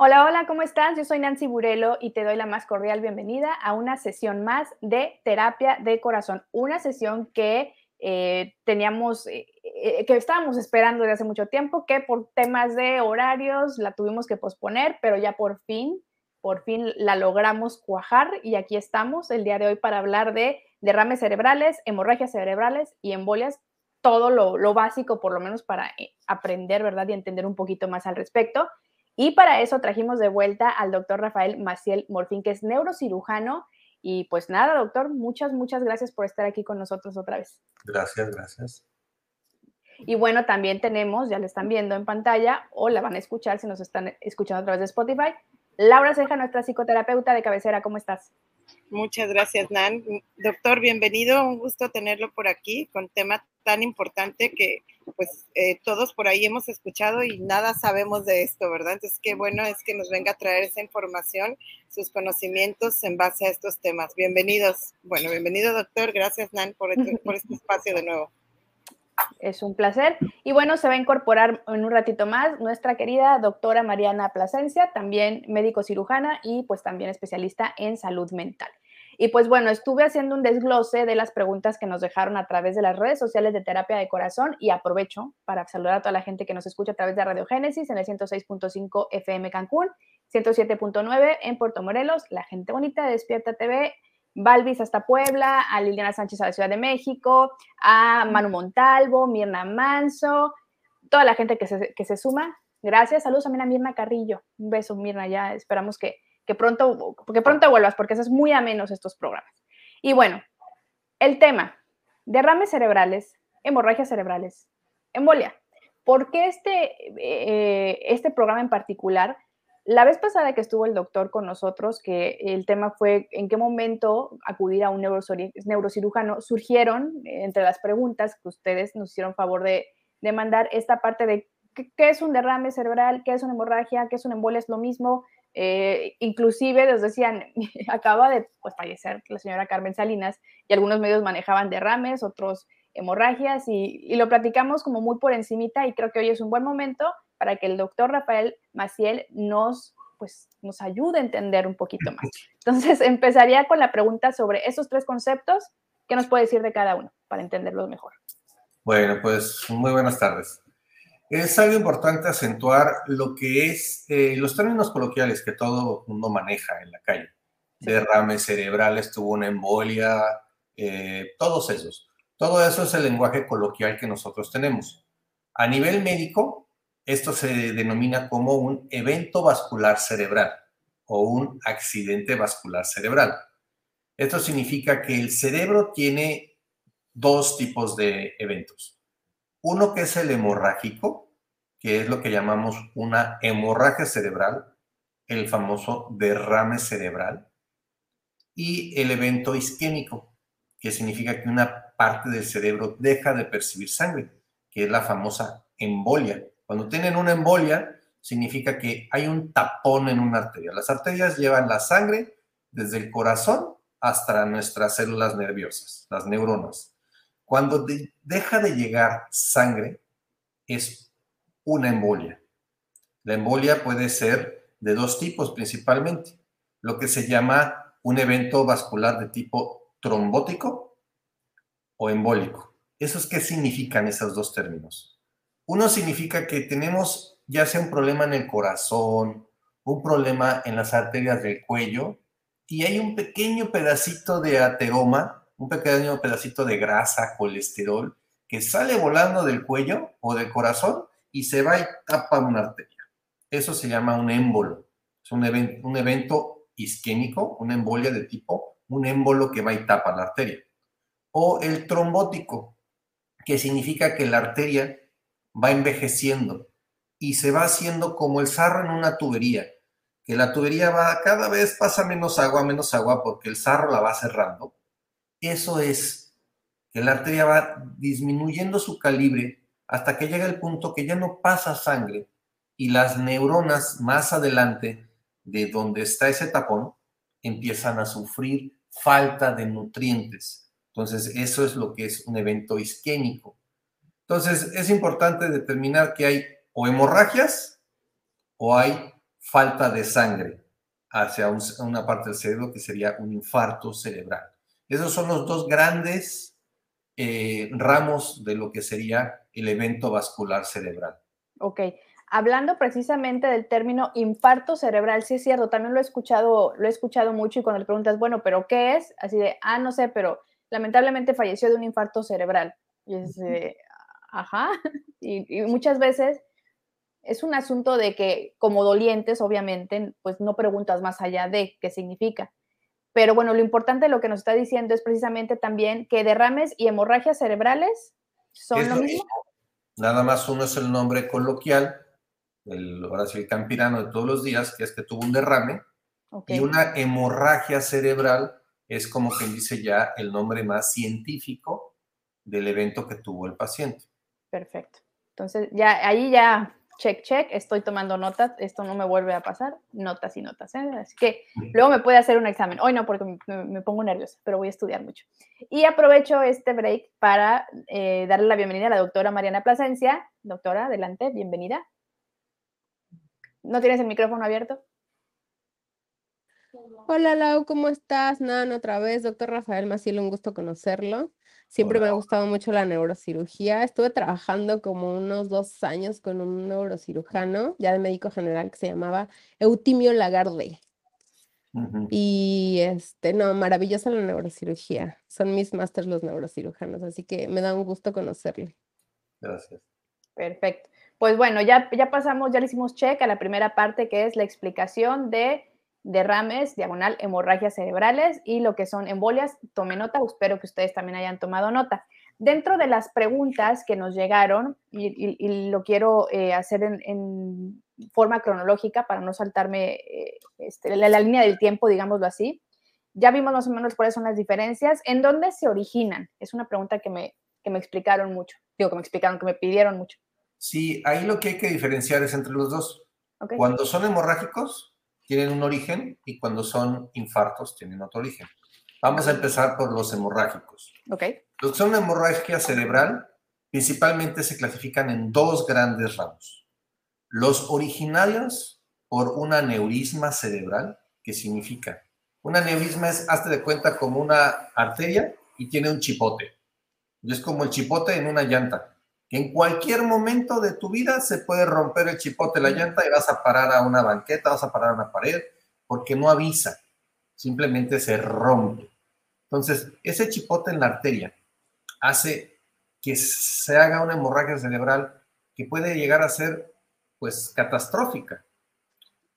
Hola, hola, ¿cómo estás? Yo soy Nancy Burelo y te doy la más cordial bienvenida a una sesión más de terapia de corazón. Una sesión que eh, teníamos, eh, eh, que estábamos esperando desde hace mucho tiempo, que por temas de horarios la tuvimos que posponer, pero ya por fin, por fin la logramos cuajar y aquí estamos el día de hoy para hablar de derrames cerebrales, hemorragias cerebrales y embolias, todo lo, lo básico por lo menos para aprender, ¿verdad? Y entender un poquito más al respecto. Y para eso trajimos de vuelta al doctor Rafael Maciel Morfín, que es neurocirujano. Y pues nada, doctor, muchas, muchas gracias por estar aquí con nosotros otra vez. Gracias, gracias. Y bueno, también tenemos, ya lo están viendo en pantalla o la van a escuchar si nos están escuchando a través de Spotify, Laura Ceja, nuestra psicoterapeuta de cabecera. ¿Cómo estás? Muchas gracias, Nan. Doctor, bienvenido. Un gusto tenerlo por aquí con tema tan importante que pues eh, todos por ahí hemos escuchado y nada sabemos de esto, ¿verdad? Entonces, qué bueno es que nos venga a traer esa información, sus conocimientos en base a estos temas. Bienvenidos. Bueno, bienvenido, doctor. Gracias, Nan, por este, por este espacio de nuevo. Es un placer. Y bueno, se va a incorporar en un ratito más nuestra querida doctora Mariana Plasencia, también médico cirujana y pues también especialista en salud mental. Y pues bueno, estuve haciendo un desglose de las preguntas que nos dejaron a través de las redes sociales de Terapia de Corazón y aprovecho para saludar a toda la gente que nos escucha a través de Radio Génesis en el 106.5 FM Cancún, 107.9 en Puerto Morelos, la gente bonita de Despierta TV, Balvis hasta Puebla, a Liliana Sánchez a la Ciudad de México, a Manu Montalvo, Mirna Manso, toda la gente que se, que se suma. Gracias, saludos también a Mirna Carrillo. Un beso, Mirna, ya esperamos que, que pronto, que pronto vuelvas, porque es muy amenos estos programas. Y bueno, el tema, derrames cerebrales, hemorragias cerebrales, embolia. ¿Por qué este, eh, este programa en particular? La vez pasada que estuvo el doctor con nosotros, que el tema fue en qué momento acudir a un neurocirujano, surgieron eh, entre las preguntas que ustedes nos hicieron favor de, mandar esta parte de qué, es un derrame cerebral, qué es una hemorragia, qué es una embolia, es lo mismo. Eh, inclusive nos decían, acaba de pues, fallecer la señora Carmen Salinas y algunos medios manejaban derrames, otros hemorragias y, y lo platicamos como muy por encimita y creo que hoy es un buen momento para que el doctor Rafael Maciel nos, pues, nos ayude a entender un poquito más. Entonces, empezaría con la pregunta sobre esos tres conceptos. ¿Qué nos puede decir de cada uno para entenderlos mejor? Bueno, pues muy buenas tardes. Es algo importante acentuar lo que es eh, los términos coloquiales que todo mundo maneja en la calle. Derrame cerebral, estuvo una embolia, eh, todos esos. Todo eso es el lenguaje coloquial que nosotros tenemos. A nivel médico, esto se denomina como un evento vascular cerebral o un accidente vascular cerebral. Esto significa que el cerebro tiene dos tipos de eventos. Uno que es el hemorrágico, que es lo que llamamos una hemorragia cerebral, el famoso derrame cerebral, y el evento isquémico, que significa que una parte del cerebro deja de percibir sangre, que es la famosa embolia cuando tienen una embolia, significa que hay un tapón en una arteria. Las arterias llevan la sangre desde el corazón hasta nuestras células nerviosas, las neuronas. Cuando deja de llegar sangre, es una embolia. La embolia puede ser de dos tipos principalmente. Lo que se llama un evento vascular de tipo trombótico o embólico. ¿Esos qué significan esos dos términos? Uno significa que tenemos ya sea un problema en el corazón, un problema en las arterias del cuello, y hay un pequeño pedacito de ateroma, un pequeño pedacito de grasa, colesterol, que sale volando del cuello o del corazón y se va y tapa una arteria. Eso se llama un émbolo. Es un, un evento isquémico, una embolia de tipo, un émbolo que va y tapa la arteria. O el trombótico, que significa que la arteria va envejeciendo y se va haciendo como el sarro en una tubería, que la tubería va, cada vez pasa menos agua, menos agua, porque el sarro la va cerrando. Eso es que la arteria va disminuyendo su calibre hasta que llega el punto que ya no pasa sangre y las neuronas más adelante de donde está ese tapón empiezan a sufrir falta de nutrientes. Entonces, eso es lo que es un evento isquémico. Entonces, es importante determinar que hay o hemorragias o hay falta de sangre hacia una parte del cerebro que sería un infarto cerebral. Esos son los dos grandes eh, ramos de lo que sería el evento vascular cerebral. Ok. Hablando precisamente del término infarto cerebral, sí es cierto, también lo he escuchado, lo he escuchado mucho y cuando le preguntas, bueno, pero ¿qué es? Así de, ah, no sé, pero lamentablemente falleció de un infarto cerebral. Y es, ajá, y, muchas veces es un asunto de que como dolientes, obviamente, pues no preguntas más allá de qué significa. Pero bueno, lo importante de lo que nos está diciendo es precisamente también que derrames y hemorragias cerebrales son lo mismo. Nada más uno es el nombre coloquial, el, ahora sí, el campirano de todos los días, que es que tuvo un derrame, y una hemorragia cerebral es como quien dice ya el nombre más científico del evento que tuvo el paciente. Perfecto. Entonces, ya ahí ya, check, check, estoy tomando notas, esto no me vuelve a pasar, notas y notas. ¿eh? Así que luego me puede hacer un examen. Hoy no, porque me, pongo nerviosa, pero voy a estudiar mucho. Y aprovecho este break para eh, darle la bienvenida a la doctora Mariana Plasencia. Doctora, adelante, bienvenida. ¿No tienes el micrófono abierto? Hola Lau, ¿cómo estás? Nan, otra vez, doctor Rafael Maciel, un gusto conocerlo. Siempre me ha gustado mucho la neurocirugía. Estuve trabajando como unos dos años con un neurocirujano, ya de médico general, que se llamaba Eutimio Lagarde. Y este, no, maravillosa la neurocirugía. Son mis másters los neurocirujanos, así que me da un gusto conocerle. Gracias. Perfecto. Pues bueno, ya, ya pasamos, ya le hicimos check a la primera parte que es la explicación de derrames, diagonal, hemorragias cerebrales y lo que son embolias. Tome nota, espero que ustedes también hayan tomado nota. Dentro de las preguntas que nos llegaron, y, lo quiero eh, hacer en, forma cronológica para no saltarme eh, este, la, línea del tiempo, digámoslo así, ya vimos más o menos cuáles son las diferencias. ¿En dónde se originan? Es una pregunta que me, que me explicaron mucho. Digo, que me explicaron, que me pidieron mucho. Sí, ahí lo que hay que diferenciar es entre los dos. Cuando son hemorrágicos, tienen un origen y cuando son infartos tienen otro origen. Vamos a empezar por los hemorrágicos. Okay. Los que son hemorragia cerebral principalmente se clasifican en dos grandes ramos. Los originarios por un aneurisma cerebral, que significa, un aneurisma es, hazte de cuenta, como una arteria y tiene un chipote. es como el chipote en una llanta que en cualquier momento de tu vida se puede romper el chipote la llanta y vas a parar a una banqueta, vas a parar a una pared, porque no avisa, simplemente se rompe. Entonces, ese chipote en la arteria hace que se haga una hemorragia cerebral que puede llegar a ser, pues, catastrófica.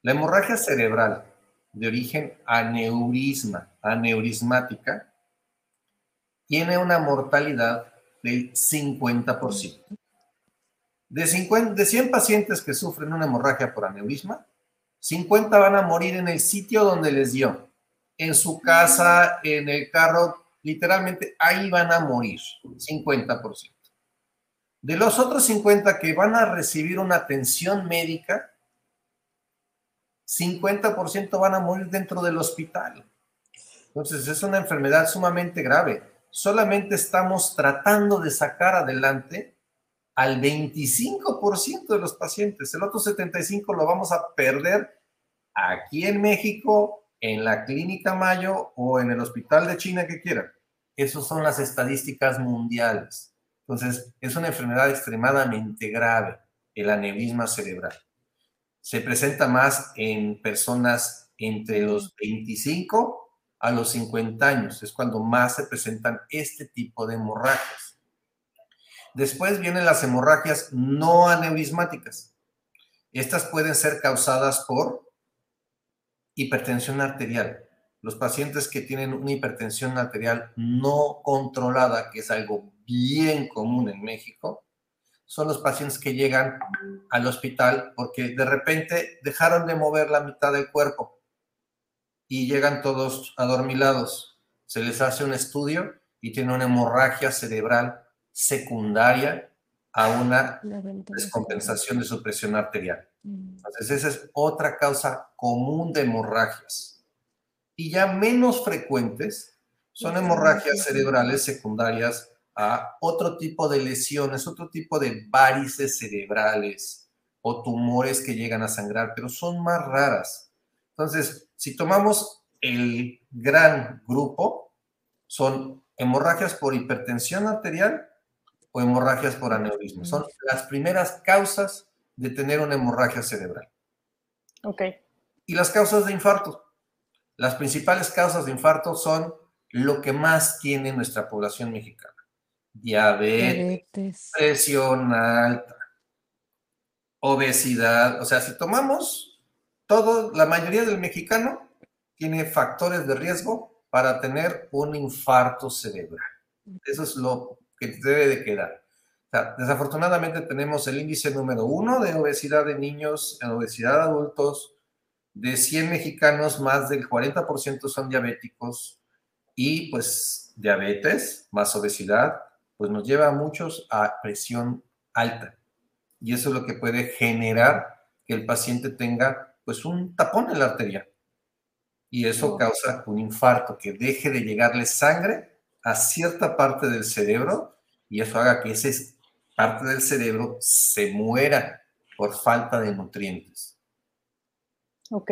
La hemorragia cerebral de origen aneurisma, aneurismática, tiene una mortalidad del 50%. De, 50, de 100 pacientes que sufren una hemorragia por aneurisma, 50 van a morir en el sitio donde les dio, en su casa, en el carro, literalmente ahí van a morir, 50%. De los otros 50 que van a recibir una atención médica, 50% van a morir dentro del hospital. Entonces es una enfermedad sumamente grave solamente estamos tratando de sacar adelante al 25% de los pacientes. El otro 75% lo vamos a perder aquí en México, en la Clínica Mayo o en el Hospital de China que quieran. Esas son las estadísticas mundiales. Entonces, es una enfermedad extremadamente grave, el aneurisma cerebral. Se presenta más en personas entre los 25 a los 50 años, es cuando más se presentan este tipo de hemorragias. Después vienen las hemorragias no aneurismáticas. Estas pueden ser causadas por hipertensión arterial. Los pacientes que tienen una hipertensión arterial no controlada, que es algo bien común en México, son los pacientes que llegan al hospital porque de repente dejaron de mover la mitad del cuerpo y llegan todos adormilados. Se les hace un estudio y tiene una hemorragia cerebral secundaria a una descompensación de su presión arterial. Mm. Entonces, esa es otra causa común de hemorragias. Y ya menos frecuentes son hemorragias cerebrales secundarias a otro tipo de lesiones, otro tipo de varices cerebrales, o tumores que llegan a sangrar, pero son más raras. Entonces, si tomamos el gran grupo, son hemorragias por hipertensión arterial o hemorragias por aneurisma. Son las primeras causas de tener una hemorragia cerebral. Ok. Y las causas de infarto. Las principales causas de infarto son lo que más tiene nuestra población mexicana. Diabetes, presión alta, obesidad. O sea, si tomamos todo, la mayoría del mexicano tiene factores de riesgo para tener un infarto cerebral. Eso es lo que debe de quedar. desafortunadamente tenemos el índice número uno de obesidad de niños, en obesidad de adultos. De 100 mexicanos, más del 40% son diabéticos y pues diabetes más obesidad, pues nos lleva a muchos a presión alta. Y eso es lo que puede generar que el paciente tenga pues un tapón en la arteria. Y eso causa un infarto, que deje de llegarle sangre a cierta parte del cerebro y eso haga que esa parte del cerebro se muera por falta de nutrientes. Ok,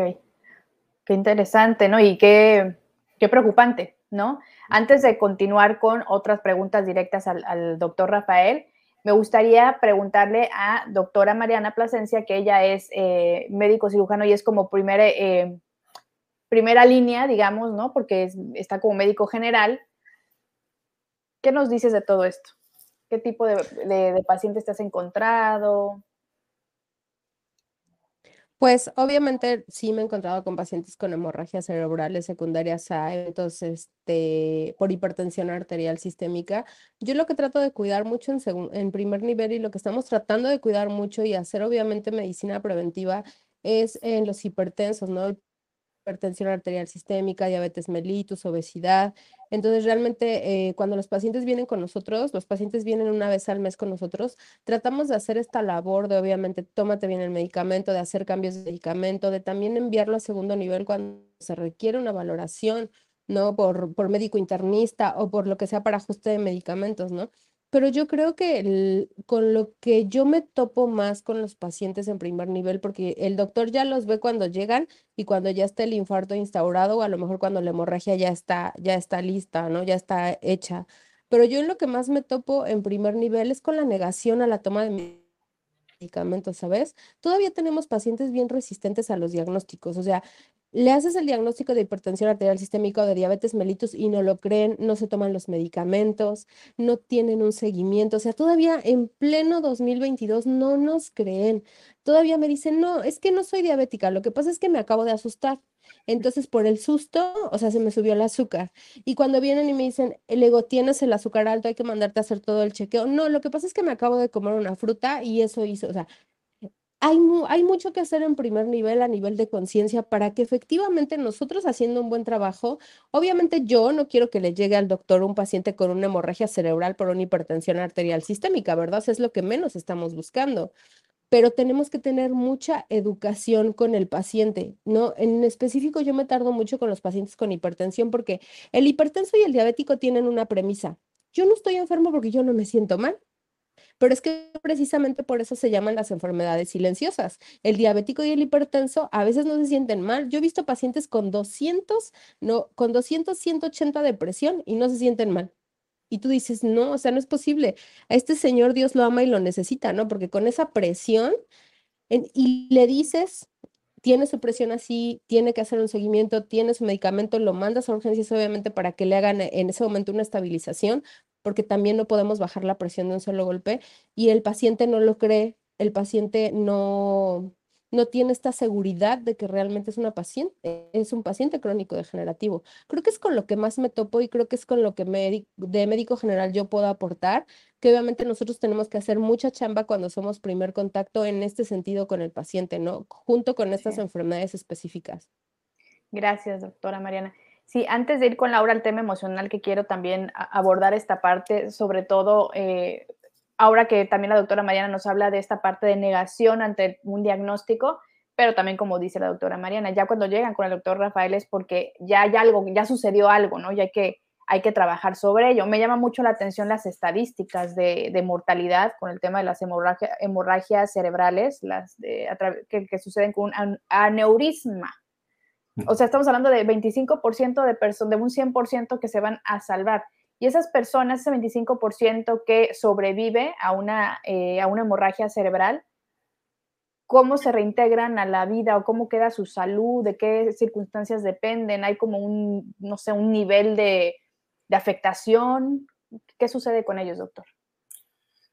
qué interesante, ¿no? Y qué, qué preocupante, ¿no? Antes de continuar con otras preguntas directas al, doctor Rafael, me gustaría preguntarle a doctora Mariana Plasencia, que ella es eh, médico cirujano y es como primera, eh, primera línea, digamos, ¿no? Porque está como médico general. ¿Qué nos dices de todo esto? ¿Qué tipo de, de, pacientes te has encontrado? Pues obviamente sí me he encontrado con pacientes con hemorragias cerebrales secundarias a eventos este, por hipertensión arterial sistémica. Yo lo que trato de cuidar mucho en, en primer nivel y lo que estamos tratando de cuidar mucho y hacer obviamente medicina preventiva es en los hipertensos, ¿no? Hipertensión arterial sistémica, diabetes mellitus, obesidad. Entonces, realmente, eh, cuando los pacientes vienen con nosotros, los pacientes vienen una vez al mes con nosotros, tratamos de hacer esta labor de, obviamente, tómate bien el medicamento, de hacer cambios de medicamento, de también enviarlo a segundo nivel cuando se requiere una valoración, ¿no? Por, por médico internista o por lo que sea para ajuste de medicamentos, ¿no? Pero yo creo que con lo que yo me topo más con los pacientes en primer nivel, porque el doctor ya los ve cuando llegan y cuando ya está el infarto instaurado o a lo mejor cuando la hemorragia ya está, ya está lista, ¿no? Ya está hecha. Pero yo en lo que más me topo en primer nivel es con la negación a la toma de medicamentos, ¿sabes? Todavía tenemos pacientes bien resistentes a los diagnósticos, o sea, le haces el diagnóstico de hipertensión arterial sistémica o de diabetes mellitus y no lo creen, no se toman los medicamentos, no tienen un seguimiento, o sea, todavía en pleno 2022 no nos creen. Todavía me dicen, no, es que no soy diabética, lo que pasa es que me acabo de asustar. Entonces, por el susto, o sea, se me subió el azúcar. Y cuando vienen y me dicen, el ego tienes el azúcar alto, hay que mandarte a hacer todo el chequeo. No, lo que pasa es que me acabo de comer una fruta y eso hizo, o sea, hay, mucho que hacer en primer nivel, a nivel de conciencia, para que efectivamente nosotros haciendo un buen trabajo, obviamente yo no quiero que le llegue al doctor un paciente con una hemorragia cerebral por una hipertensión arterial sistémica, ¿verdad? es lo que menos estamos buscando. Pero tenemos que tener mucha educación con el paciente, ¿no? En específico, yo me tardo mucho con los pacientes con hipertensión porque el hipertenso y el diabético tienen una premisa. Yo no estoy enfermo porque yo no me siento mal. Pero es que precisamente por eso se llaman las enfermedades silenciosas. El diabético y el hipertenso a veces no se sienten mal. Yo he visto pacientes con 200, no, con 200, 180 de presión y no se sienten mal. Y tú dices, no, o sea, no es posible. A este señor Dios lo ama y lo necesita, ¿no? Porque con esa presión, y le dices, tiene su presión así, tiene que hacer un seguimiento, tiene su medicamento, lo mandas a urgencias obviamente para que le hagan en ese momento una estabilización, porque también no podemos bajar la presión de un solo golpe y el paciente no lo cree, el paciente no, no tiene esta seguridad de que realmente es una paciente, es un paciente crónico degenerativo. Creo que es con lo que más me topo y creo que es con lo que de médico general yo puedo aportar, que obviamente nosotros tenemos que hacer mucha chamba cuando somos primer contacto en este sentido con el paciente, ¿no? Junto con estas enfermedades específicas. Gracias, doctora Mariana. Sí, antes de ir con Laura al tema emocional, que quiero también abordar esta parte, sobre todo eh, ahora que también la doctora Mariana nos habla de esta parte de negación ante un diagnóstico, pero también como dice la doctora Mariana, ya cuando llegan con el doctor Rafael es porque ya hay algo, ya sucedió algo, ¿no? Ya hay que hay que trabajar sobre ello. Me llama mucho la atención las estadísticas de, mortalidad con el tema de las hemorragias cerebrales, las que, suceden con un aneurisma. O sea, estamos hablando de 25% de personas, de un 100% que se van a salvar. Y esas personas, ese 25% que sobrevive a una, eh, a una hemorragia cerebral, ¿cómo se reintegran a la vida o cómo queda su salud? ¿De qué circunstancias dependen? ¿Hay como un, no sé, un nivel de, de afectación? ¿Qué sucede con ellos, doctor?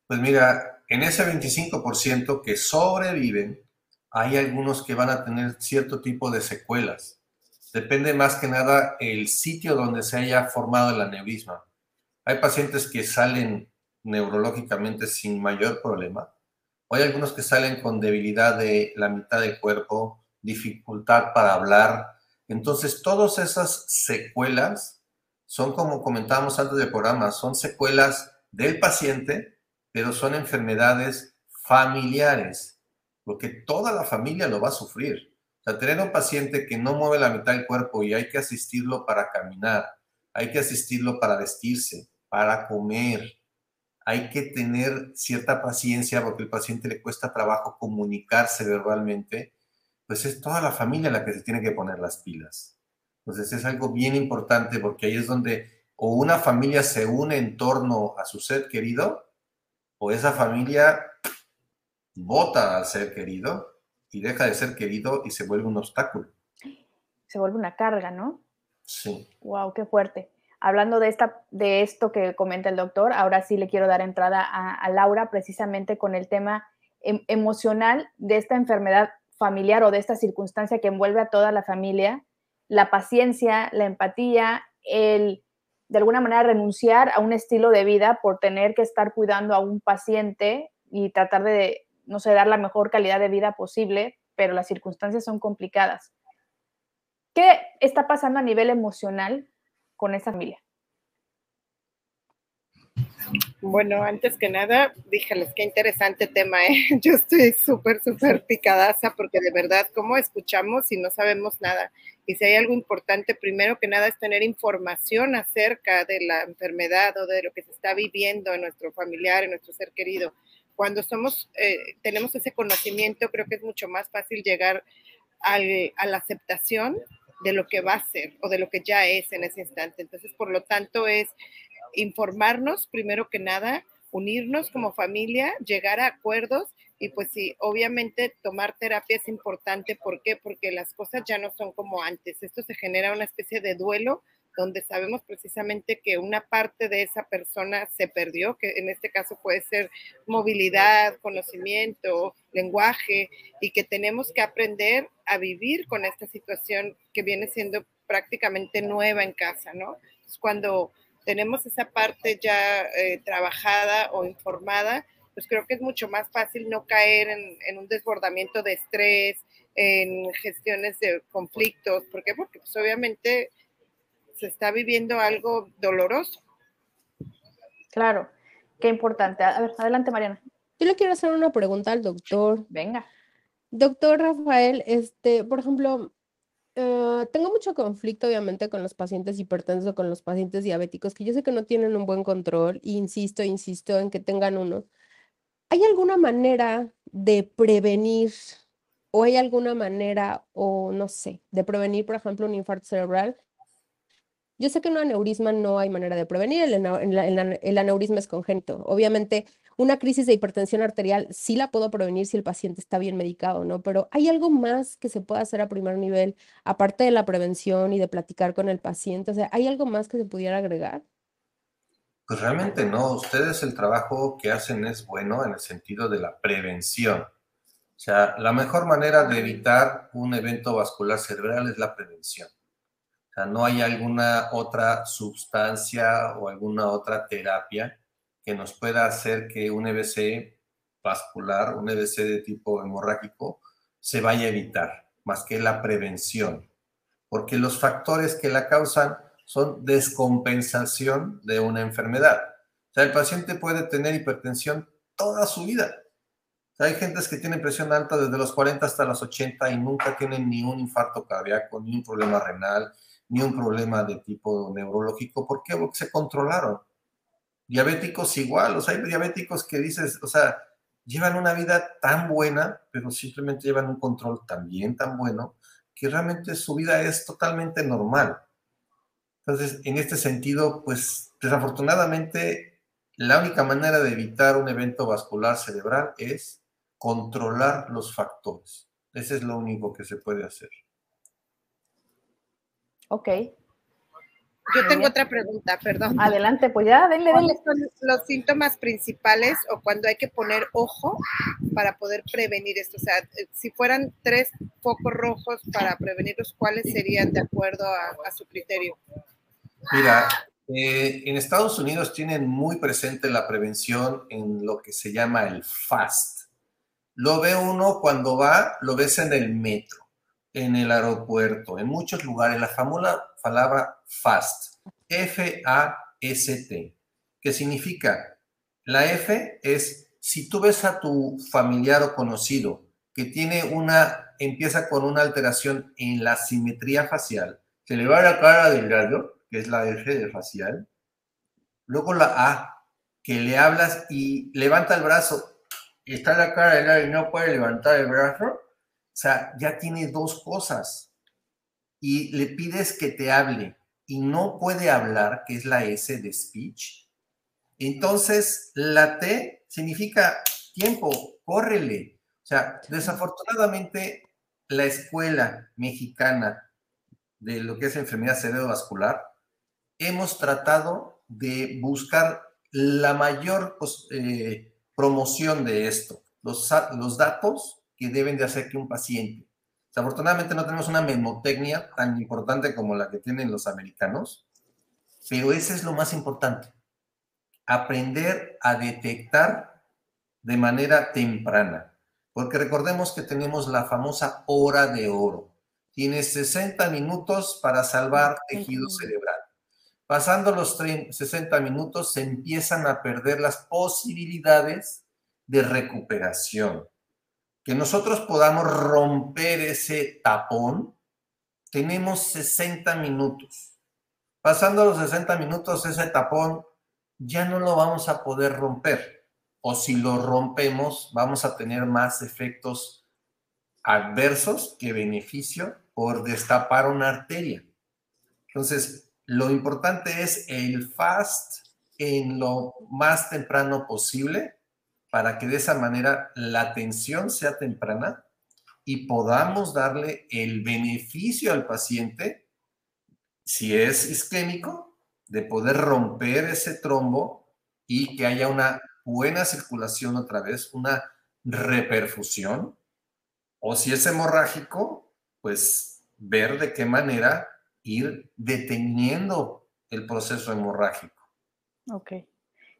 Pues mira, en ese 25% que sobreviven, hay algunos que van a tener cierto tipo de secuelas. Depende más que nada el sitio donde se haya formado el aneurisma. Hay pacientes que salen neurológicamente sin mayor problema. hay algunos que salen con debilidad de la mitad del cuerpo, dificultad para hablar. Entonces, todas esas secuelas son como comentábamos antes del programa, son secuelas del paciente, pero son enfermedades familiares, porque toda la familia lo va a sufrir. O sea, tener un paciente que no mueve la mitad del cuerpo y hay que asistirlo para caminar, hay que asistirlo para vestirse, para comer, hay que tener cierta paciencia porque al paciente le cuesta trabajo comunicarse verbalmente, pues es toda la familia la que se tiene que poner las pilas. Entonces es algo bien importante porque ahí es donde o una familia se une en torno a su ser querido o esa familia vota al ser querido y deja de ser querido y se vuelve un obstáculo. Se vuelve una carga, ¿no? Sí. Wow, qué fuerte. Hablando de, esta, de esto que comenta el doctor, ahora sí le quiero dar entrada a, Laura precisamente con el tema em, emocional de esta enfermedad familiar o de esta circunstancia que envuelve a toda la familia la paciencia, la empatía, el de alguna manera renunciar a un estilo de vida por tener que estar cuidando a un paciente y tratar de, no sé, dar la mejor calidad de vida posible, pero las circunstancias son complicadas. ¿Qué está pasando a nivel emocional con esa familia? Bueno, antes que nada, díjales qué interesante tema, ¿eh? Yo estoy súper, súper picadaza porque de verdad, ¿cómo escuchamos si no sabemos nada? Y si hay algo importante, primero que nada es tener información acerca de la enfermedad o de lo que se está viviendo en nuestro familiar, en nuestro ser querido. Cuando somos, eh, tenemos ese conocimiento, creo que es mucho más fácil llegar al, a la aceptación de lo que va a ser o de lo que ya es en ese instante. Entonces, por lo tanto, es informarnos, primero que nada, unirnos como familia, llegar a acuerdos y pues sí, obviamente tomar terapia es importante. ¿Por qué? Porque las cosas ya no son como antes. Esto se genera una especie de duelo donde sabemos precisamente que una parte de esa persona se perdió, que en este caso puede ser movilidad, conocimiento, lenguaje, y que tenemos que aprender a vivir con esta situación que viene siendo prácticamente nueva en casa, ¿no? Cuando tenemos esa parte ya eh, trabajada o informada, pues creo que es mucho más fácil no caer en, un desbordamiento de estrés, en gestiones de conflictos. ¿Por qué? Porque pues, obviamente se está viviendo algo doloroso. Claro, qué importante. A ver, adelante, Mariana. Yo le quiero hacer una pregunta al doctor. Venga. Doctor Rafael, este, por ejemplo, eh, tengo mucho conflicto, obviamente, con los pacientes hipertensos con los pacientes diabéticos, que yo sé que no tienen un buen control, e insisto, insisto en que tengan uno. ¿Hay alguna manera de prevenir o hay alguna manera, o no sé, de prevenir, por ejemplo, un infarto cerebral? Yo sé que un aneurisma no hay manera de prevenir, el, el aneurisma es congénito. Obviamente, una crisis de hipertensión arterial sí la puedo prevenir si el paciente está bien medicado, ¿no? Pero ¿hay algo más que se pueda hacer a primer nivel, aparte de la prevención y de platicar con el paciente? O sea, ¿hay algo más que se pudiera agregar? Pues realmente no. Ustedes el trabajo que hacen es bueno en el sentido de la prevención. O sea, la mejor manera de evitar un evento vascular cerebral es la prevención. No hay alguna otra sustancia o alguna otra terapia que nos pueda hacer que un EBC vascular, un EBC de tipo hemorrágico, se vaya a evitar, más que la prevención, porque los factores que la causan son descompensación de una enfermedad. O sea, el paciente puede tener hipertensión toda su vida. Hay gentes que tienen presión alta desde los 40 hasta los 80 y nunca tienen ni un infarto cardíaco, ni un problema renal, ni un problema de tipo neurológico. ¿Por qué? Porque se controlaron. Diabéticos igual, o sea, hay diabéticos que dices, o sea, llevan una vida tan buena, pero simplemente llevan un control también tan bueno, que realmente su vida es totalmente normal. Entonces, en este sentido, pues desafortunadamente, la única manera de evitar un evento vascular cerebral es controlar los factores. Ese es lo único que se puede hacer. Ok. Yo tengo otra pregunta, perdón. Adelante, pues ya, denle, denle. son los síntomas principales o cuando hay que poner ojo para poder prevenir esto? O sea, si fueran tres focos rojos para prevenirlos, ¿cuáles serían de acuerdo a, su criterio? Mira, eh, en Estados Unidos tienen muy presente la prevención en lo que se llama el FAST. Lo ve uno cuando va, lo ves en el metro en el aeropuerto, en muchos lugares, la famosa palabra FAST, F-A-S-T, que significa, la F es, si tú ves a tu familiar o conocido que tiene una, empieza con una alteración en la simetría facial, que le va a la cara del gallo, que es la F de facial, luego la A, que le hablas y levanta el brazo, está la cara del gallo y no puede levantar el brazo, o sea, ya tiene dos cosas. Y le pides que te hable y no puede hablar, que es la S de speech. Entonces, la T significa tiempo, córrele. O sea, desafortunadamente, la escuela mexicana de lo que es enfermedad cerebrovascular, hemos tratado de buscar la mayor pues, eh, promoción de esto. Los, los datos que deben de hacer que un paciente. Desafortunadamente no tenemos una memotecnia tan importante como la que tienen los americanos, pero ese es lo más importante. Aprender a detectar de manera temprana, porque recordemos que tenemos la famosa hora de oro. Tienes 60 minutos para salvar tejido cerebral. Pasando los 60 minutos se empiezan a perder las posibilidades de recuperación que nosotros podamos romper ese tapón, tenemos 60 minutos. Pasando los 60 minutos, ese tapón ya no lo vamos a poder romper. O si lo rompemos, vamos a tener más efectos adversos que beneficio por destapar una arteria. Entonces, lo importante es el fast en lo más temprano posible para que de esa manera la atención sea temprana y podamos darle el beneficio al paciente, si es isquémico, de poder romper ese trombo y que haya una buena circulación otra vez, una reperfusión, o si es hemorrágico, pues ver de qué manera ir deteniendo el proceso hemorrágico. Ok.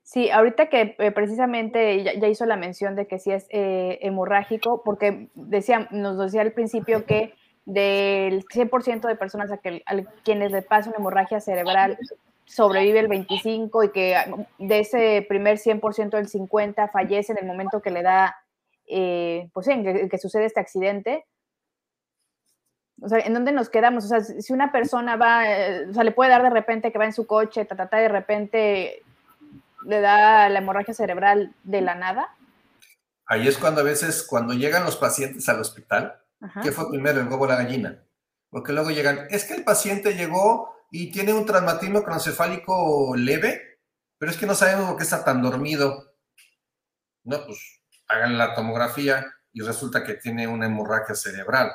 Sí, ahorita que eh, precisamente ya, hizo la mención de que sí es eh, hemorrágico, porque decía, nos decía al principio que del 100% de personas a, quienes le pasa una hemorragia cerebral sobrevive el 25 y que de ese primer 100% el 50 fallece en el momento que le da, eh, pues en que, sucede este accidente. O sea, ¿en dónde nos quedamos? O sea, si una persona va, o sea, le puede dar de repente que va en su coche, ta, ta, ta, de repente le da la hemorragia cerebral de la nada. Ahí es cuando a veces, cuando llegan los pacientes al hospital, ¿qué fue primero, el huevo o la gallina? Porque luego llegan, es que el paciente llegó y tiene un traumatismo cronocefálico leve, pero es que no sabemos por qué está tan dormido. No, pues hagan la tomografía y resulta que tiene una hemorragia cerebral.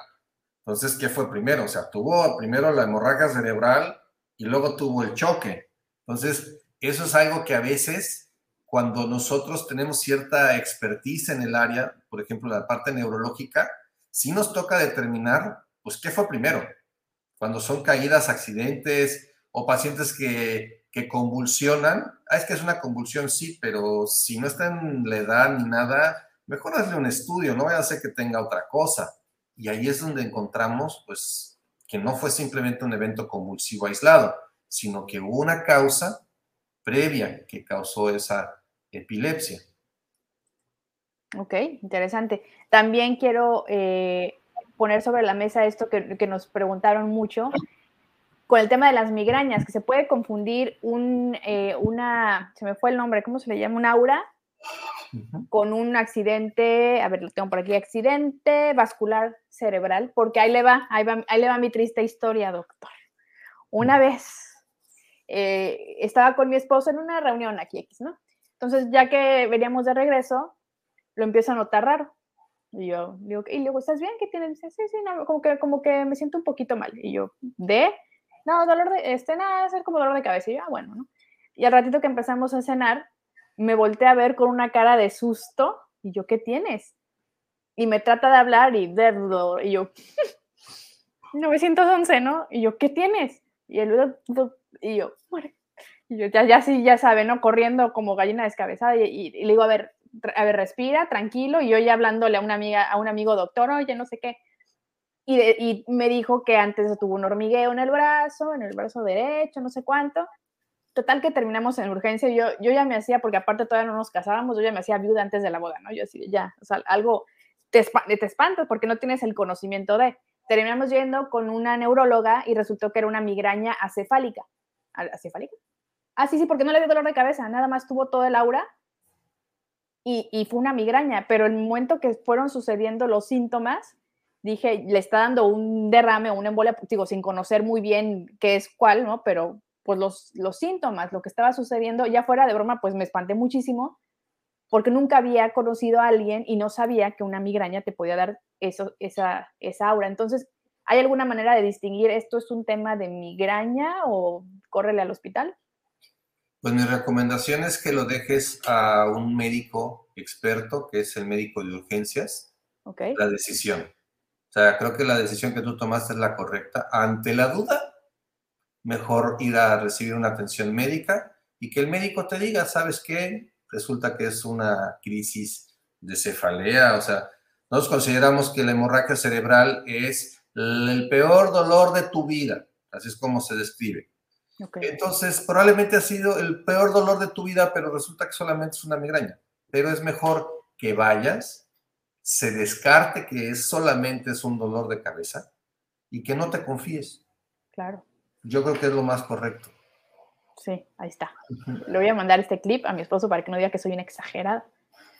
Entonces, ¿qué fue primero? O sea, tuvo primero la hemorragia cerebral y luego tuvo el choque. Entonces, eso es algo que a veces, cuando nosotros tenemos cierta expertise en el área, por ejemplo, la parte neurológica, sí nos toca determinar, pues, qué fue primero. Cuando son caídas, accidentes o pacientes que, que convulsionan, ah, es que es una convulsión, sí, pero si no está en la edad ni nada, mejor hazle un estudio, no vaya a ser que tenga otra cosa. Y ahí es donde encontramos, pues, que no fue simplemente un evento convulsivo aislado, sino que hubo una causa previa que causó esa epilepsia. Ok, interesante. También quiero eh, poner sobre la mesa esto que, nos preguntaron mucho. con el tema de las migrañas, que se puede confundir un, eh, una, se me fue el nombre, ¿cómo se le llama? Un aura con un accidente, a ver, lo tengo por aquí, accidente vascular cerebral, porque ahí le va, ahí, va, ahí le va mi triste historia, doctor. Una vez eh, estaba con mi esposo en una reunión aquí, X, ¿no? Entonces, ya que veníamos de regreso, lo empiezo a notar raro. Y yo digo, y luego, ¿estás bien? ¿Qué tienes? sí, sí, no, como que, como que me siento un poquito mal. Y yo, ¿de? No, dolor de, este, nada, como dolor de cabeza. Y yo, ah, bueno, ¿no? Y al ratito que empezamos a cenar, me volteé a ver con una cara de susto. Y yo, ¿qué tienes? Y me trata de hablar y, de, y yo, 911, ¿no? Y yo, ¿qué tienes? Y él, y yo, Y yo, ya, ya sí, ya sabe, ¿no? Corriendo como gallina descabezada. Y, le digo, a ver, a ver, respira, tranquilo. Y yo ya hablándole a una amiga, a un amigo doctor, oye, no sé qué. Y, y, me dijo que antes tuvo un hormigueo en el brazo, en el brazo derecho, no sé cuánto. Total que terminamos en urgencia. Yo, yo ya me hacía, porque aparte todavía no nos casábamos, yo ya me hacía viuda antes de la boda, ¿no? Yo así, ya, o sea, algo te, te espantas porque no tienes el conocimiento de. Terminamos yendo con una neuróloga y resultó que era una migraña acefálica. ¿Acefálica? Ah, sí, sí, porque no le dio dolor de cabeza, nada más tuvo todo el aura y, y fue una migraña, pero el momento que fueron sucediendo los síntomas, dije, le está dando un derrame o una embolia, digo, sin conocer muy bien qué es cuál, ¿no? Pero pues los, los síntomas, lo que estaba sucediendo, ya fuera de broma, pues me espanté muchísimo porque nunca había conocido a alguien y no sabía que una migraña te podía dar eso, esa, esa aura. Entonces, ¿hay alguna manera de distinguir esto es un tema de migraña o córrele al hospital? Pues mi recomendación es que lo dejes a un médico experto, que es el médico de urgencias, okay. la decisión. O sea, creo que la decisión que tú tomaste es la correcta. Ante la duda, mejor ir a recibir una atención médica y que el médico te diga, ¿sabes qué? Resulta que es una crisis de cefalea, o sea, nosotros consideramos que la hemorragia cerebral es el peor dolor de tu vida, así es como se describe. Okay. Entonces, probablemente ha sido el peor dolor de tu vida, pero resulta que solamente es una migraña. Pero es mejor que vayas, se descarte que es solamente es un dolor de cabeza y que no te confíes. Claro. Yo creo que es lo más correcto. Sí, ahí está. Le voy a mandar este clip a mi esposo para que no diga que soy una exagerada.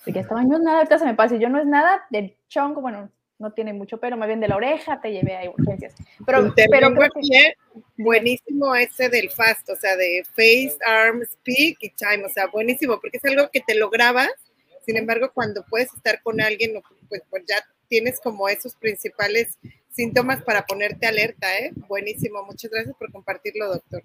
De que estaba, no es nada, ahorita se me pasa. Y yo no es nada del chonco, bueno, no tiene mucho pero más bien de la oreja te llevé a urgencias. Pero, pero creo que... buenísimo ese del fast, o sea, de face, arm, speak y time, o sea, buenísimo, porque es algo que te lo grabas. Sin embargo, cuando puedes estar con alguien, pues, pues ya tienes como esos principales síntomas para ponerte alerta, ¿eh? Buenísimo, muchas gracias por compartirlo, doctor.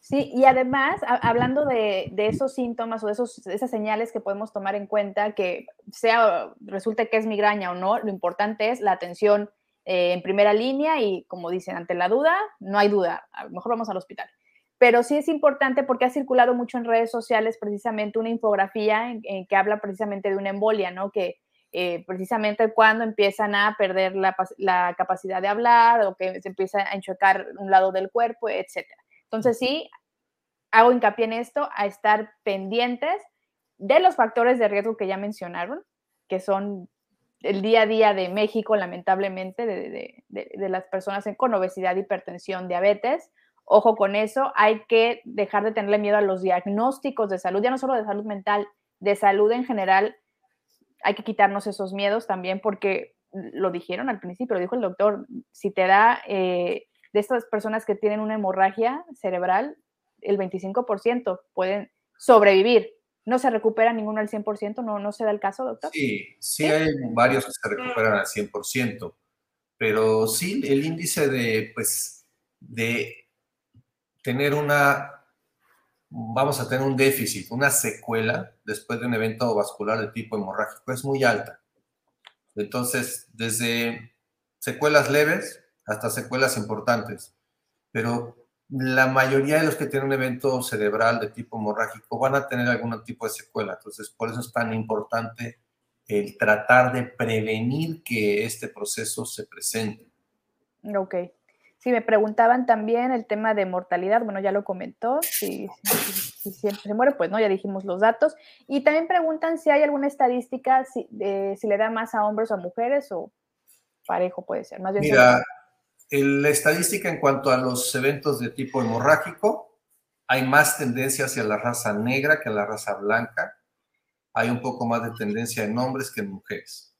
Sí, y además, hablando de, de, esos síntomas o de esos, esas señales que podemos tomar en cuenta, que sea, resulte que es migraña o no, lo importante es la atención eh, en primera línea y como dicen, ante la duda, no hay duda, a lo mejor vamos al hospital. Pero sí es importante porque ha circulado mucho en redes sociales precisamente una infografía en, que habla precisamente de una embolia, ¿no? Que eh, precisamente cuando empiezan a perder la, la, capacidad de hablar o que se empieza a enchocar un lado del cuerpo, etc. Entonces sí, hago hincapié en esto, a estar pendientes de los factores de riesgo que ya mencionaron, que son el día a día de México, lamentablemente, de, de, de, de las personas con obesidad, hipertensión, diabetes. Ojo con eso, hay que dejar de tenerle miedo a los diagnósticos de salud, ya no solo de salud mental, de salud en general, hay que quitarnos esos miedos también porque lo dijeron al principio, lo dijo el doctor, si te da eh, de estas personas que tienen una hemorragia cerebral, el 25% pueden sobrevivir. ¿No se recupera ninguno al 100%? ¿No, ¿No se da el caso, doctor? Sí, sí, hay varios que se recuperan al 100%, pero sí el índice de, pues, de tener una vamos a tener un déficit, una secuela después de un evento vascular de tipo hemorrágico es muy alta. Entonces, desde secuelas leves hasta secuelas importantes. Pero la mayoría de los que tienen un evento cerebral de tipo hemorrágico van a tener algún tipo de secuela. Entonces, por eso es tan importante el tratar de prevenir que este proceso se presente. Ok. Sí, me preguntaban también el tema de mortalidad, bueno, ya lo comentó, si, si, si, siempre se muere, pues no, ya dijimos los datos. Y también preguntan si hay alguna estadística, si, de, si le da más a hombres o a mujeres o parejo puede ser. Más bien Mira, la estadística en cuanto a los eventos de tipo hemorrágico, hay más tendencia hacia la raza negra que a la raza blanca. Hay un poco más de tendencia en hombres que en mujeres.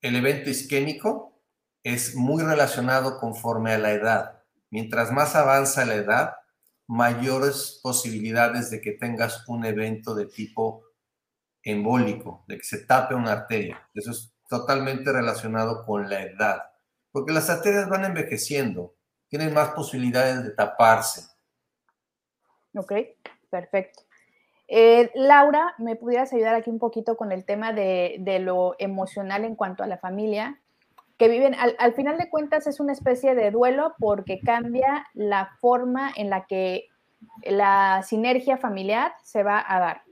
El evento isquémico es muy relacionado conforme a la edad. Mientras más avanza la edad, mayores posibilidades de que tengas un evento de tipo embólico, de que se tape una arteria. Eso es totalmente relacionado con la edad, porque las arterias van envejeciendo, tienen más posibilidades de taparse. Ok, perfecto. Eh, Laura, ¿me pudieras ayudar aquí un poquito con el tema de, lo emocional en cuanto a la familia? Que viven, al, final de cuentas, es una especie de duelo porque cambia la forma en la que la sinergia familiar se va a dar.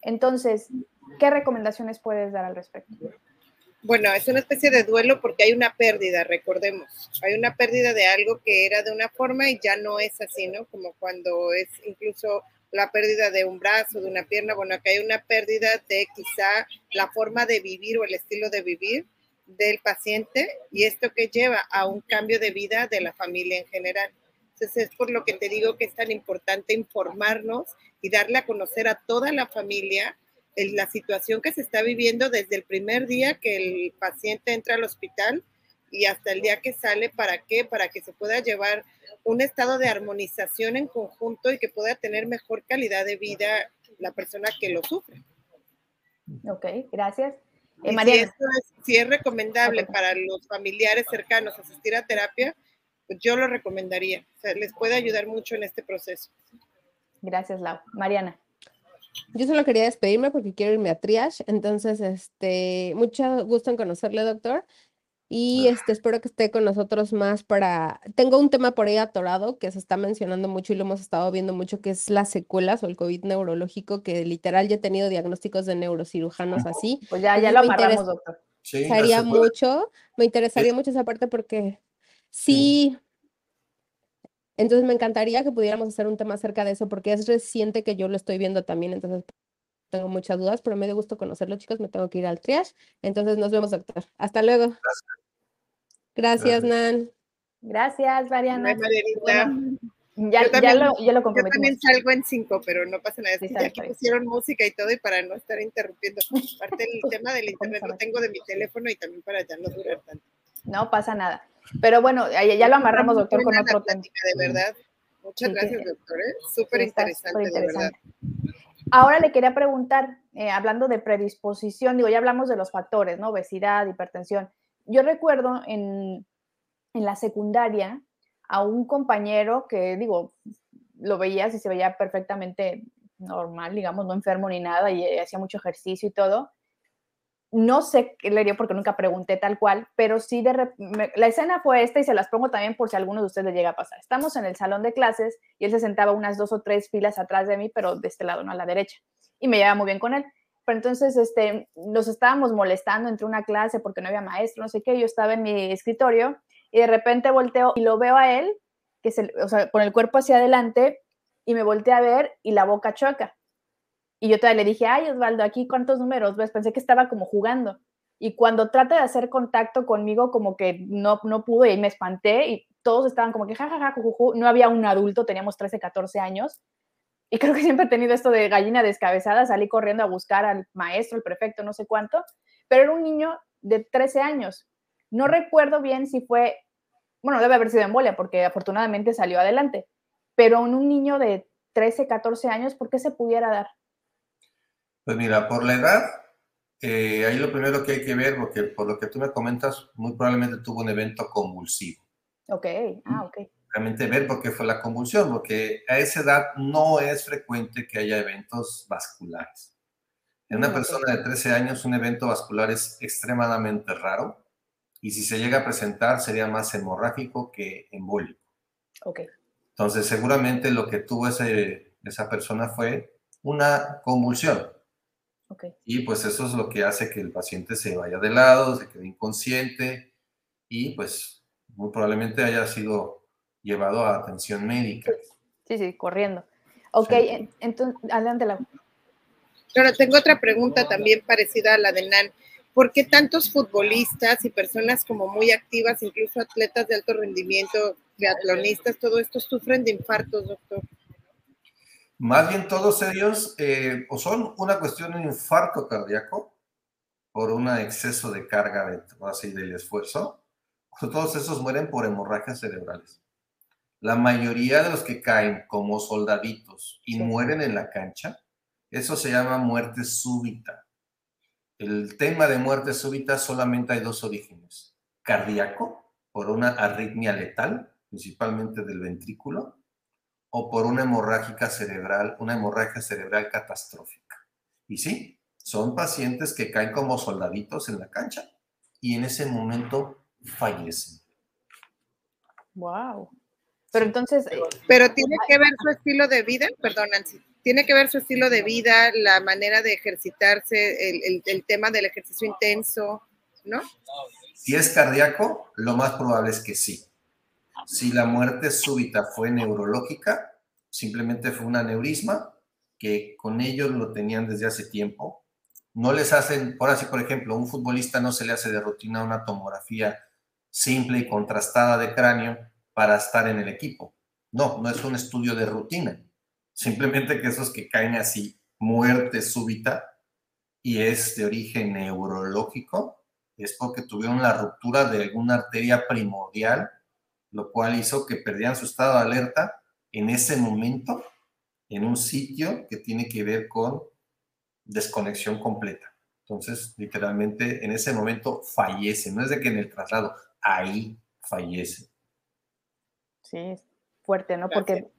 Entonces, ¿qué recomendaciones puedes dar al respecto? Bueno, es una especie de duelo porque hay una pérdida, recordemos. Hay una pérdida de algo que era de una forma y ya no es así, ¿no? Como cuando es incluso la pérdida de un brazo, de una pierna. Bueno, acá hay una pérdida de quizá la forma de vivir o el estilo de vivir del paciente y esto que lleva a un cambio de vida de la familia en general. Entonces es por lo que te digo que es tan importante informarnos y darle a conocer a toda la familia la situación que se está viviendo desde el primer día que el paciente entra al hospital y hasta el día que sale, ¿para qué? Para que se pueda llevar un estado de armonización en conjunto y que pueda tener mejor calidad de vida la persona que lo sufre. Ok, gracias. Eh, si, es, si, es, recomendable para los familiares cercanos asistir a terapia, pues yo lo recomendaría. O sea, les puede ayudar mucho en este proceso. Gracias, Lau. Mariana. Yo solo quería despedirme porque quiero irme a triage, entonces, este, mucho gusto en conocerle, doctor. Y este, espero que esté con nosotros más para... Tengo un tema por ahí atorado que se está mencionando mucho y lo hemos estado viendo mucho, que es las secuelas o el COVID neurológico, que literal ya he tenido diagnósticos de neurocirujanos así. Pues ya, ya lo amarramos, doctor. Sí, me interesaría mucho, me interesaría mucho esa parte porque sí, entonces me encantaría que pudiéramos hacer un tema acerca de eso porque es reciente que yo lo estoy viendo también, entonces tengo muchas dudas, pero me dio gusto conocerlo, chicos, me tengo que ir al triage. Entonces nos vemos, doctor. Hasta luego. Gracias, Gracias, Nan. Gracias, Mariana. ya, ya, lo, ya lo Yo también salgo en cinco, pero no pasa nada. ya aquí pusieron música y todo y para no estar interrumpiendo. Aparte el tema del internet lo tengo de mi teléfono y también para ya no durar tanto. No pasa nada. Pero bueno, ya, lo amarramos, doctor, con otro tema. De verdad. Muchas gracias, doctor. ¿eh? Súper interesante, de verdad. Ahora le quería preguntar, eh, hablando de predisposición, digo, ya hablamos de los factores, ¿no? Obesidad, hipertensión. Yo recuerdo en, en la secundaria a un compañero que, digo, lo veías y se veía perfectamente normal, digamos, no enfermo ni nada, y hacía mucho ejercicio y todo, no sé qué le dio porque nunca pregunté tal cual, pero sí de la escena fue esta y se las pongo también por si a alguno de ustedes le llega a pasar. Estamos en el salón de clases y él se sentaba unas dos o tres filas atrás de mí, pero de este lado, no a la derecha. Y me llevaba muy bien con él. Pero entonces este, nos estábamos molestando entre una clase porque no había maestro, no sé qué. Yo estaba en mi escritorio y de repente volteo y lo veo a él, que se, o sea, con el cuerpo hacia adelante, y me volteé a ver y la boca choca. Y yo todavía le dije, ay, Osvaldo, aquí cuántos números ves, pensé que estaba como jugando. Y cuando trata de hacer contacto conmigo, como que no, no pudo y me espanté y todos estaban como que jajaja, no había un adulto, teníamos 13, 14 años. Y creo que siempre he tenido esto de gallina descabezada, salí corriendo a buscar al maestro, el prefecto, no sé cuánto, pero era un niño de 13 años. No recuerdo bien si fue, bueno, debe haber sido embolia porque afortunadamente salió adelante, pero en un niño de 13, 14 años, ¿por qué se pudiera dar? Pues mira, por la edad, eh, ahí lo primero que hay que ver, porque por lo que tú me comentas, muy probablemente tuvo un evento convulsivo. Ok, ah, ok. Realmente ver por qué fue la convulsión, porque a esa edad no es frecuente que haya eventos vasculares. En una mm, persona de 13 años, un evento vascular es extremadamente raro y si se llega a presentar sería más hemorrágico que embólico. Ok. Entonces, seguramente lo que tuvo ese, esa persona fue una convulsión. Y pues eso es lo que hace que el paciente se vaya de lado, se quede inconsciente y pues muy probablemente haya sido llevado a atención médica. Sí, sí, corriendo. Ok, entonces, adelante, la. Claro, tengo otra pregunta también parecida a la de Nan. ¿por qué tantos futbolistas y personas como muy activas, incluso atletas de alto rendimiento, triatlonistas, todo esto sufren de infartos, doctor? Más bien todos ellos eh, o son una cuestión de infarto cardíaco por un exceso de carga de, así, del esfuerzo, o todos esos mueren por hemorragias cerebrales. La mayoría de los que caen como soldaditos y mueren en la cancha, eso se llama muerte súbita. El tema de muerte súbita solamente hay dos orígenes. Cardíaco, por una arritmia letal, principalmente del ventrículo, o por una hemorragia cerebral, una hemorragia cerebral catastrófica. Y sí, son pacientes que caen como soldaditos en la cancha y en ese momento fallecen. Wow. Pero entonces. Eh, Pero tiene que ver su estilo de vida, perdón, Nancy. Tiene que ver su estilo de vida, la manera de ejercitarse, el, el tema del ejercicio intenso, ¿no? Si es cardíaco, lo más probable es que sí. Si la muerte súbita fue neurológica, simplemente fue un aneurisma que con ellos lo tenían desde hace tiempo. No les hacen, por así, por ejemplo, un futbolista no se le hace de rutina una tomografía simple y contrastada de cráneo para estar en el equipo. No, no es un estudio de rutina. Simplemente que esos que caen así, muerte súbita, y es de origen neurológico, es porque tuvieron la ruptura de alguna arteria primordial lo cual hizo que perdieran su estado de alerta en ese momento en un sitio que tiene que ver con desconexión completa. Entonces, literalmente, en ese momento fallece, no es de que en el traslado, ahí fallece. Sí, es fuerte, ¿no? Porque,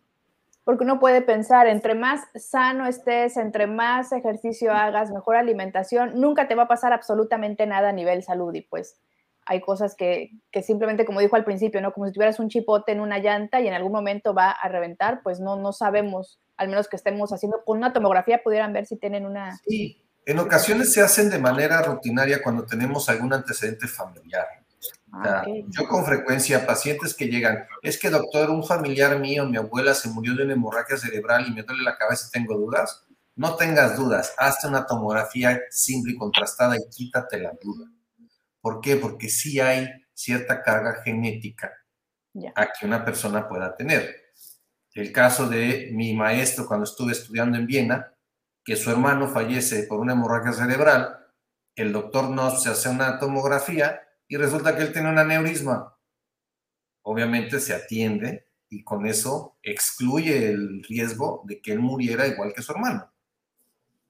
porque uno puede pensar, entre más sano estés, entre más ejercicio hagas, mejor alimentación, nunca te va a pasar absolutamente nada a nivel salud y pues hay cosas que, simplemente, como dijo al principio, ¿no? Como si tuvieras un chipote en una llanta y en algún momento va a reventar, pues no, no sabemos, al menos que estemos haciendo con una tomografía, pudieran ver si tienen una... Sí, en ocasiones se hacen de manera rutinaria cuando tenemos algún antecedente familiar. Ah, yo con frecuencia, pacientes que llegan, es que doctor, un familiar mío, mi abuela se murió de una hemorragia cerebral y me duele la cabeza y tengo dudas. No tengas dudas, hazte una tomografía simple y contrastada y quítate la duda. ¿Por qué? Porque sí hay cierta carga genética a que una persona pueda tener. El caso de mi maestro cuando estuve estudiando en Viena, que su hermano fallece por una hemorragia cerebral, el doctor no se hace una tomografía y resulta que él tiene un aneurisma. Obviamente se atiende y con eso excluye el riesgo de que él muriera igual que su hermano.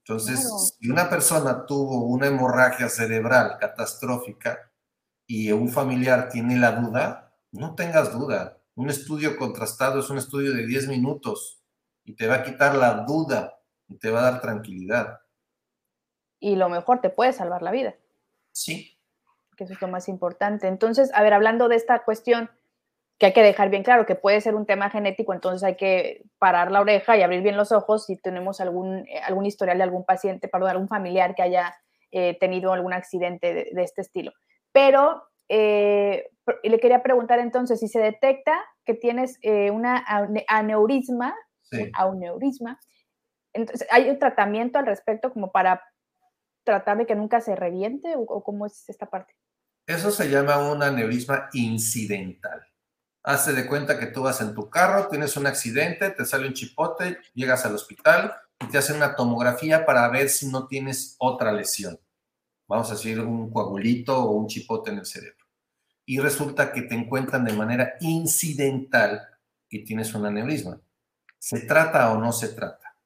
Entonces, si una persona tuvo una hemorragia cerebral catastrófica y un familiar tiene la duda, no tengas duda. Un estudio contrastado es un estudio de 10 minutos y te va a quitar la duda y te va a dar tranquilidad. Y lo mejor, te puede salvar la vida. Sí. Que eso es lo más importante. Entonces, a ver, hablando de esta cuestión, que hay que dejar bien claro que puede ser un tema genético, entonces hay que parar la oreja y abrir bien los ojos si tenemos algún, eh, algún historial de algún paciente, perdón, algún familiar que haya eh, tenido algún accidente de, este estilo. Pero eh, le quería preguntar entonces, si se detecta que tienes una aneurisma, aneurisma, entonces, ¿hay un tratamiento al respecto como para tratar de que nunca se reviente o cómo es esta parte? Eso se llama un aneurisma incidental. Hace de cuenta que tú vas en tu carro, tienes un accidente, te sale un chipote, llegas al hospital y te hacen una tomografía para ver si no tienes otra lesión. Vamos a decir un coagulito o un chipote en el cerebro. Y resulta que te encuentran de manera incidental que tienes un aneurisma. ¿Se trata o no se trata?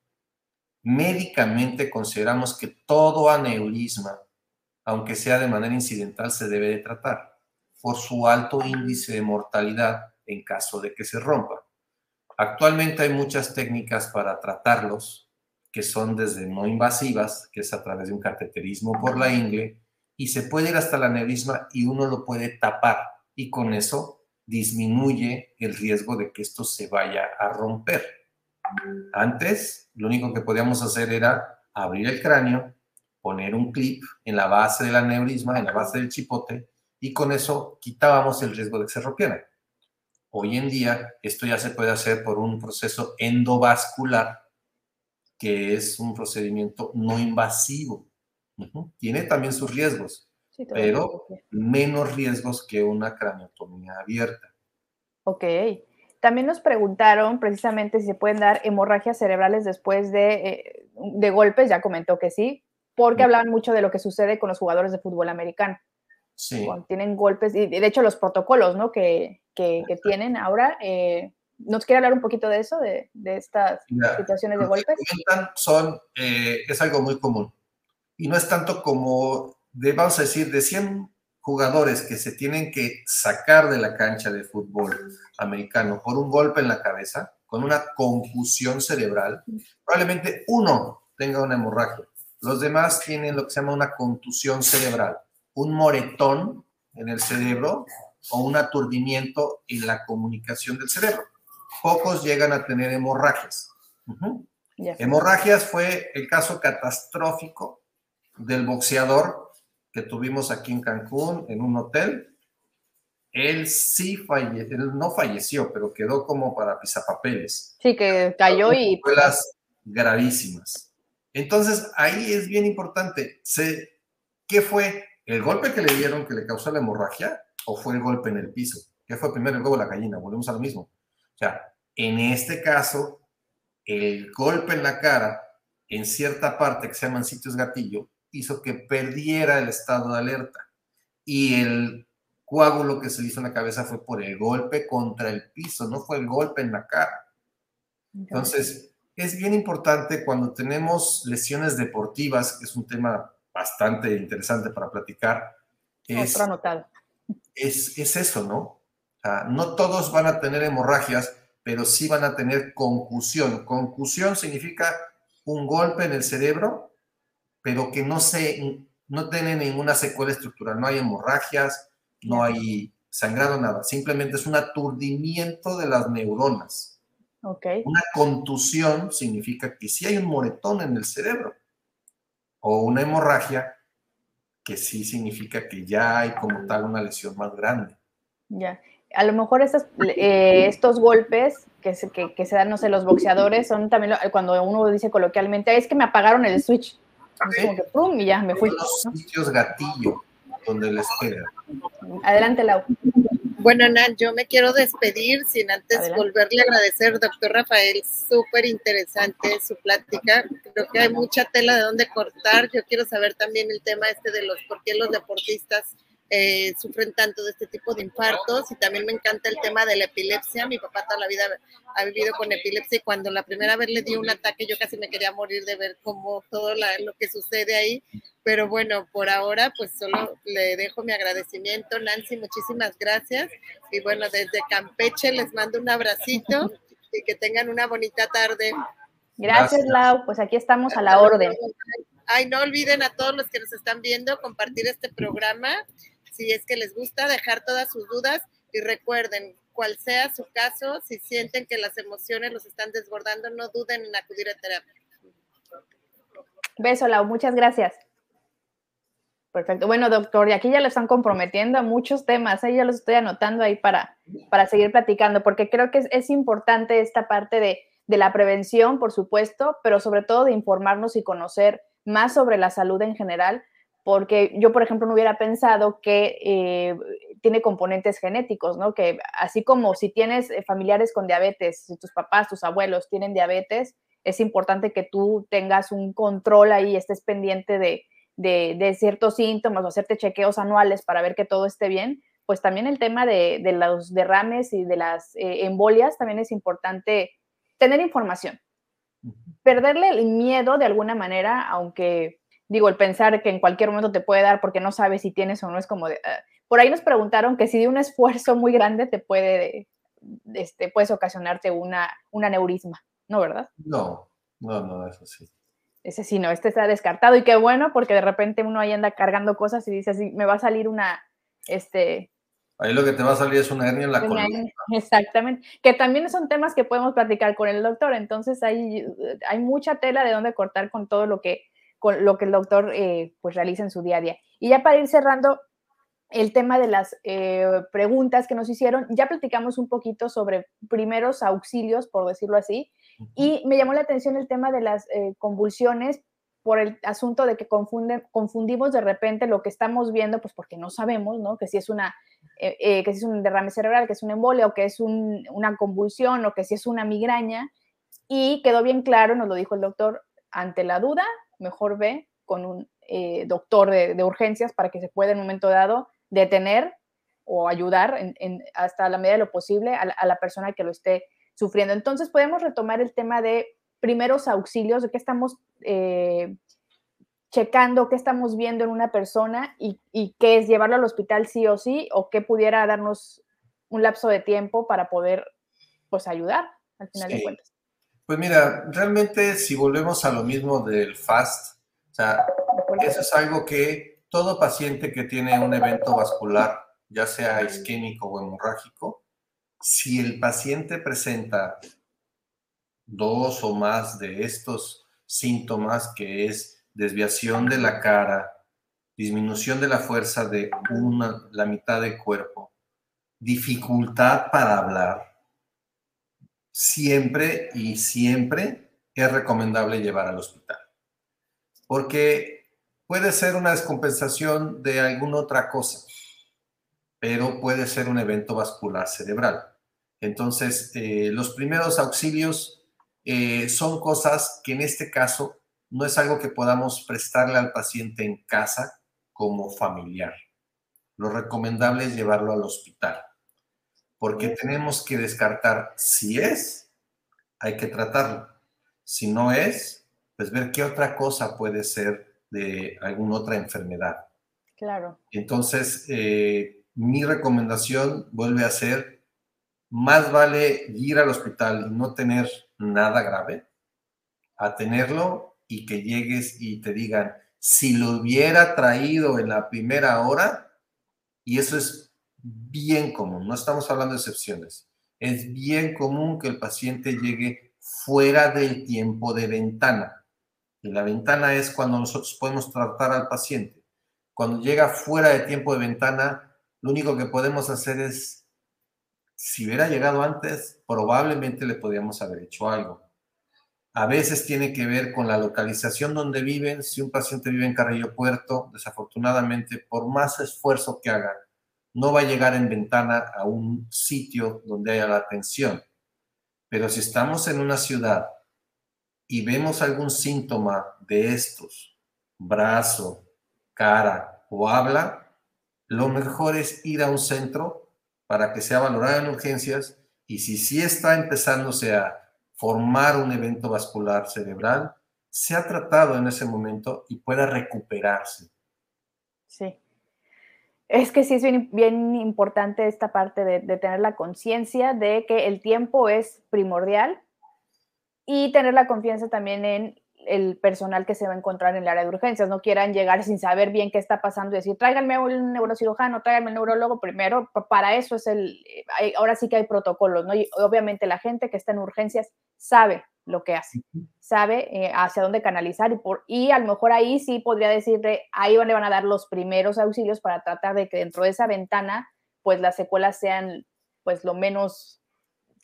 Médicamente consideramos que todo aneurisma, aunque sea de manera incidental, se debe de tratar por su alto índice de mortalidad en caso de que se rompa. Actualmente hay muchas técnicas para tratarlos, que son desde no invasivas, que es a través de un cateterismo por la ingle, y se puede ir hasta la aneurisma y uno lo puede tapar, y con eso disminuye el riesgo de que esto se vaya a romper. Antes, lo único que podíamos hacer era abrir el cráneo, poner un clip en la base del aneurisma, en la base del chipote, y con eso quitábamos el riesgo de que se rompiera. Hoy en día esto ya se puede hacer por un proceso endovascular, que es un procedimiento no invasivo. Tiene también sus riesgos, pero menos riesgos que una craniotomía abierta. Ok. También nos preguntaron precisamente si se pueden dar hemorragias cerebrales después de, eh, de golpes, ya comentó que sí, porque hablaban mucho de lo que sucede con los jugadores de fútbol americano. Sí. Tienen golpes, y de hecho los protocolos ¿no? que, que, tienen ahora, eh, ¿nos quiere hablar un poquito de eso, de, de estas situaciones de golpes? son, eh, es algo muy común. Y no es tanto como, de, vamos a decir, de 100 jugadores que se tienen que sacar de la cancha de fútbol americano por un golpe en la cabeza, con una confusión cerebral, probablemente uno tenga una hemorragia. Los demás tienen lo que se llama una contusión cerebral, un moretón en el cerebro o un aturdimiento en la comunicación del cerebro. Pocos llegan a tener hemorragias. Hemorragias fue el caso catastrófico del boxeador que tuvimos aquí en Cancún, en un hotel. Él sí falleció, él no falleció, pero quedó como para pisapapeles. Sí, que cayó y... Escuelas gravísimas. Entonces, ahí es bien importante. ¿Qué fue? ¿El golpe que le dieron que le causó la hemorragia o fue el golpe en el piso? ¿Qué fue primero el huevo o la gallina? Volvemos a lo mismo. O sea, en este caso, el golpe en la cara, en cierta parte que se llaman sitios gatillo, hizo que perdiera el estado de alerta. Y el coágulo que se le hizo en la cabeza fue por el golpe contra el piso, no fue el golpe en la cara. Entonces, es bien importante cuando tenemos lesiones deportivas, que es un tema bastante interesante para platicar. Es, es, es, eso, ¿no? no todos van a tener hemorragias, pero sí van a tener concusión. Concusión significa un golpe en el cerebro pero que no, se, no tiene ninguna secuela estructural, no hay hemorragias, no hay sangrado, nada, simplemente es un aturdimiento de las neuronas. Okay. Una contusión significa que sí hay un moretón en el cerebro, o una hemorragia, que sí significa que ya hay como tal una lesión más grande. Ya, a lo mejor eh, estos golpes que se, que, que se dan, no sé, los boxeadores, son también cuando uno dice coloquialmente, es que me apagaron el switch como que pum, y ya me fui. Los sitios gatillo donde les queda. Adelante, Lau. Bueno, Nan, yo me quiero despedir sin antes volverle a agradecer, doctor Rafael, súper interesante su plática. Creo que hay mucha tela de dónde cortar. Yo quiero saber también el tema este de los por qué los deportistas eh, sufren tanto de este tipo de infartos y también me encanta el tema de la epilepsia. Mi papá toda la vida ha vivido con epilepsia y cuando la primera vez le dio un ataque yo casi me quería morir de ver cómo todo lo que sucede ahí. Pero bueno, por ahora pues solo le dejo mi agradecimiento. Nancy, muchísimas gracias. Y bueno, desde Campeche les mando un abracito y que tengan una bonita tarde. Gracias, Lau. Pues aquí estamos a la orden. Ay, no olviden a todos los que nos están viendo compartir este programa si es que les gusta, dejar todas sus dudas y recuerden, cual sea su caso, si sienten que las emociones los están desbordando, no duden en acudir a terapia. Beso, Lau, muchas gracias. Perfecto. Bueno, doctor, y aquí ya lo están comprometiendo a muchos temas, ahí ya los estoy anotando ahí para, para seguir platicando, porque creo que es, importante esta parte de, de, la prevención, por supuesto, pero sobre todo de informarnos y conocer más sobre la salud en general, porque yo, por ejemplo, no hubiera pensado que eh, tiene componentes genéticos, ¿no? Que así como si tienes eh, familiares con diabetes, si tus papás, tus abuelos tienen diabetes, es importante que tú tengas un control ahí, estés pendiente de, de, ciertos síntomas o hacerte chequeos anuales para ver que todo esté bien. Pues también el tema de, de los derrames y de las eh, embolias también es importante tener información. Perderle el miedo de alguna manera, aunque digo, el pensar que en cualquier momento te puede dar porque no sabes si tienes o no es como de... Ah, por ahí nos preguntaron que si de un esfuerzo muy grande te puede, este, puedes ocasionarte una, un aneurisma, ¿no, verdad? No, no, no, eso sí. Ese sí, no, este está descartado y qué bueno porque de repente uno ahí anda cargando cosas y dice así, me va a salir una, este... Ahí lo que te va a salir es una hernia en la columna. Exactamente, que también son temas que podemos platicar con el doctor, entonces hay, hay mucha tela de dónde cortar con todo lo que con lo que el doctor eh, pues realiza en su día a día. Y ya para ir cerrando el tema de las eh, preguntas que nos hicieron, ya platicamos un poquito sobre primeros auxilios, por decirlo así, y me llamó la atención el tema de las eh, convulsiones por el asunto de que confundimos de repente lo que estamos viendo, pues porque no sabemos, ¿no? Que si es una, que si es un derrame cerebral, que es un embolia, o que es una convulsión, o que si es una migraña. Y quedó bien claro, nos lo dijo el doctor, ante la duda, mejor ve con un eh, doctor de, urgencias para que se pueda en un momento dado detener o ayudar hasta la medida de lo posible a la persona que lo esté sufriendo. Entonces podemos retomar el tema de primeros auxilios, de qué estamos eh, checando, qué estamos viendo en una persona y, qué es llevarlo al hospital sí o sí, o qué pudiera darnos un lapso de tiempo para poder pues ayudar al final de cuentas. Pues mira, realmente si volvemos a lo mismo del FAST, o sea, eso es algo que todo paciente que tiene un evento vascular, ya sea isquémico o hemorrágico, si el paciente presenta dos o más de estos síntomas, que es desviación de la cara, disminución de la fuerza de una, la mitad del cuerpo, dificultad para hablar, siempre y siempre es recomendable llevar al hospital. Porque puede ser una descompensación de alguna otra cosa, pero puede ser un evento vascular cerebral. Entonces, eh, los primeros auxilios eh, son cosas que en este caso no es algo que podamos prestarle al paciente en casa como familiar. Lo recomendable es llevarlo al hospital, porque tenemos que descartar si es, hay que tratarlo. Si no es, pues ver qué otra cosa puede ser de alguna otra enfermedad. Claro. Entonces, eh, mi recomendación vuelve a ser, más vale ir al hospital y no tener nada grave, a tenerlo y que llegues y te digan, si lo hubiera traído en la primera hora, y eso es bien común, no estamos hablando de excepciones, es bien común que el paciente llegue fuera del tiempo de ventana. Y la ventana es cuando nosotros podemos tratar al paciente. Cuando llega fuera de tiempo de ventana, lo único que podemos hacer es si hubiera llegado antes, probablemente le podríamos haber hecho algo. A veces tiene que ver con la localización donde viven. Si un paciente vive en Carrillo Puerto, desafortunadamente, por más esfuerzo que haga, no va a llegar en ventana a un sitio donde haya la atención. Pero si estamos en una ciudad y vemos algún síntoma de estos, brazo, cara o habla, lo mejor es ir a un centro para que sea valorada en urgencias y si sí está empezándose a formar un evento vascular cerebral, sea tratado en ese momento y pueda recuperarse. Sí. Es que sí es bien, importante esta parte de, de tener la conciencia de que el tiempo es primordial y tener la confianza también en el personal que se va a encontrar en el área de urgencias. No quieran llegar sin saber bien qué está pasando y decir, tráiganme un neurocirujano, tráiganme un neurólogo primero. Para eso es el, ahora sí que hay protocolos, ¿no? Y obviamente la gente que está en urgencias sabe lo que hace, sabe eh, hacia dónde canalizar y, por, y a lo mejor ahí sí podría decirle, ahí le van a dar los primeros auxilios para tratar de que dentro de esa ventana, pues las secuelas sean, pues lo menos,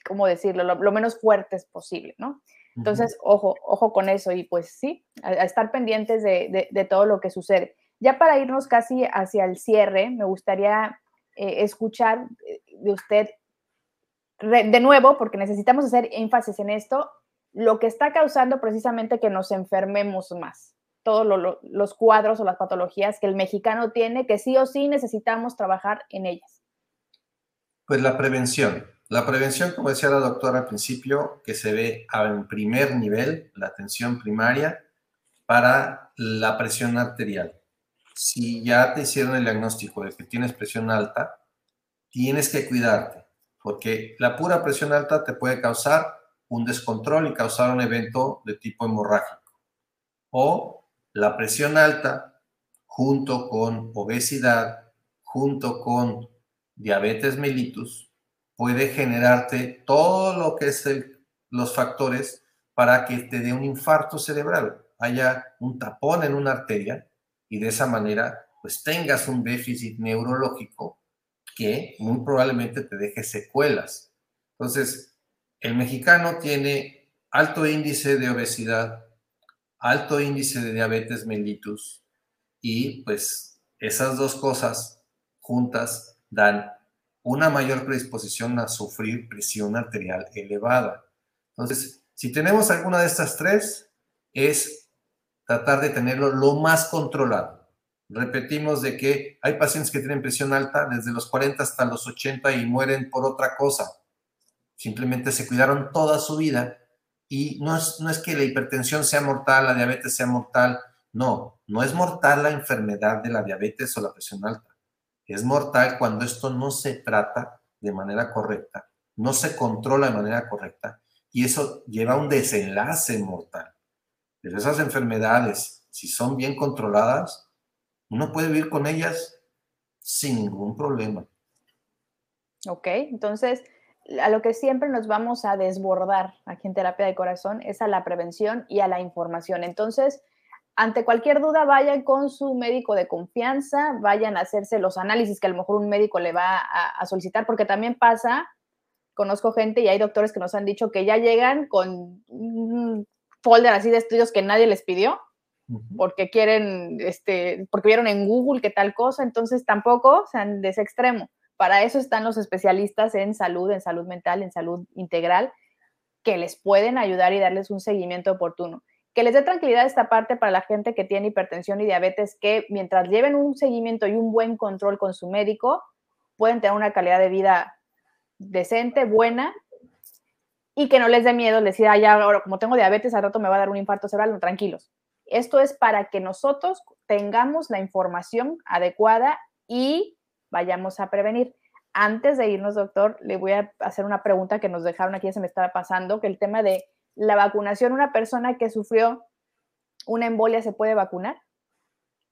¿cómo decirlo?, lo menos fuertes posible, ¿no? Entonces, ojo, ojo con eso y pues sí, a, estar pendientes de, todo lo que sucede. Ya para irnos casi hacia el cierre, me gustaría eh, escuchar eh, de usted de nuevo, porque necesitamos hacer énfasis en esto, lo que está causando precisamente que nos enfermemos más. Todos los cuadros o las patologías que el mexicano tiene, que sí o sí necesitamos trabajar en ellas. Pues la prevención. La prevención, como decía la doctora al principio, que se ve en primer nivel, la atención primaria para la presión arterial. Si ya te hicieron el diagnóstico de que tienes presión alta, tienes que cuidarte, porque la pura presión alta te puede causar un descontrol y causar un evento de tipo hemorrágico. O la presión alta junto con obesidad, junto con diabetes mellitus, puede generarte todo lo que es los factores para que te dé un infarto cerebral, haya un tapón en una arteria y de esa manera pues tengas un déficit neurológico que muy probablemente te deje secuelas. Entonces, el mexicano tiene alto índice de obesidad, alto índice de diabetes mellitus y pues esas dos cosas juntas dan una mayor predisposición a sufrir presión arterial elevada. Entonces, si tenemos alguna de estas tres, es tratar de tenerlo lo más controlado. Repetimos de que hay pacientes que tienen presión alta desde los 40 hasta los 80 y mueren por otra cosa. Simplemente se cuidaron toda su vida y no es, no es que la hipertensión sea mortal, la diabetes sea mortal, no, no es mortal la enfermedad de la diabetes o la presión alta. Es mortal cuando esto no se trata de manera correcta, no se controla de manera correcta y eso lleva a un desenlace mortal. Pero esas enfermedades, si son bien controladas, uno puede vivir con ellas sin ningún problema. Ok, entonces a lo que siempre nos vamos a desbordar aquí en terapia de corazón es a la prevención y a la información. Entonces, ante cualquier duda, vayan con su médico de confianza, vayan a hacerse los análisis que a lo mejor un médico le va a, solicitar, porque también pasa, conozco gente y hay doctores que nos han dicho que ya llegan con un folder así de estudios que nadie les pidió, porque quieren, este, porque vieron en Google que tal cosa, entonces tampoco sean de ese extremo. Para eso están los especialistas en salud, en salud mental, en salud integral, que les pueden ayudar y darles un seguimiento oportuno que les dé tranquilidad esta parte para la gente que tiene hipertensión y diabetes, que mientras lleven un seguimiento y un buen control con su médico, pueden tener una calidad de vida decente, buena, y que no les dé miedo decir, ah, ya, ahora como tengo diabetes, al rato me va a dar un infarto cerebral, tranquilos. Esto es para que nosotros tengamos la información adecuada y vayamos a prevenir. Antes de irnos, doctor, le voy a hacer una pregunta que nos dejaron aquí, se me estaba pasando, que el tema de la vacunación, una persona que sufrió una embolia se puede vacunar?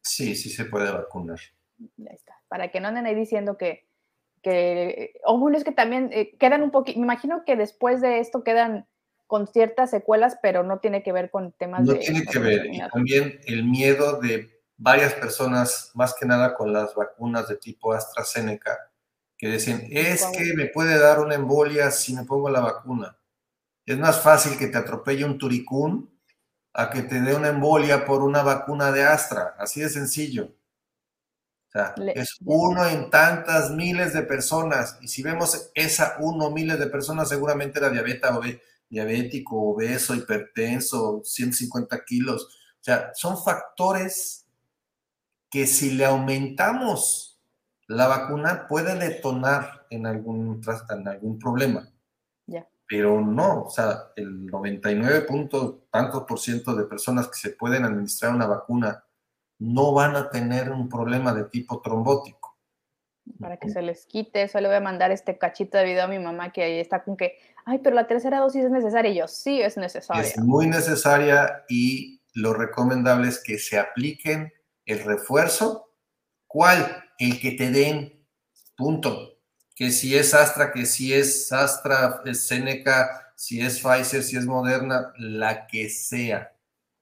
Sí, sí se puede vacunar. Ya está. Para que no anden ahí diciendo que, que o bueno, es que también eh, quedan un poquito, me imagino que después de esto quedan con ciertas secuelas, pero no tiene que ver con temas no tiene que ver, y también el miedo de varias personas, más que nada con las vacunas de tipo AstraZeneca, que decían, es que me puede dar una embolia si me pongo la vacuna. Es más fácil que te atropelle un turicún a que te dé una embolia por una vacuna de Astra. Así de sencillo. O sea, es uno en tantas miles de personas. Y si vemos esa uno miles de personas, seguramente era diabeta, diabético, obeso, hipertenso, 150 kilos. O sea, son factores que si le aumentamos la vacuna puede detonar en algún, en algún problema pero no, o sea, el 99 punto tantos por ciento de personas que se pueden administrar una vacuna no van a tener un problema de tipo trombótico. Para que se les quite, eso le voy a mandar este cachito de video a mi mamá que ahí está con que, ay, pero la tercera dosis es necesaria. Y yo, sí, es necesaria. Es muy necesaria y lo recomendable es que se apliquen el refuerzo. ¿Cuál? El que te den. Punto que si es Astra, que si es Astra, es Seneca, si es Pfizer, si es Moderna, la que sea.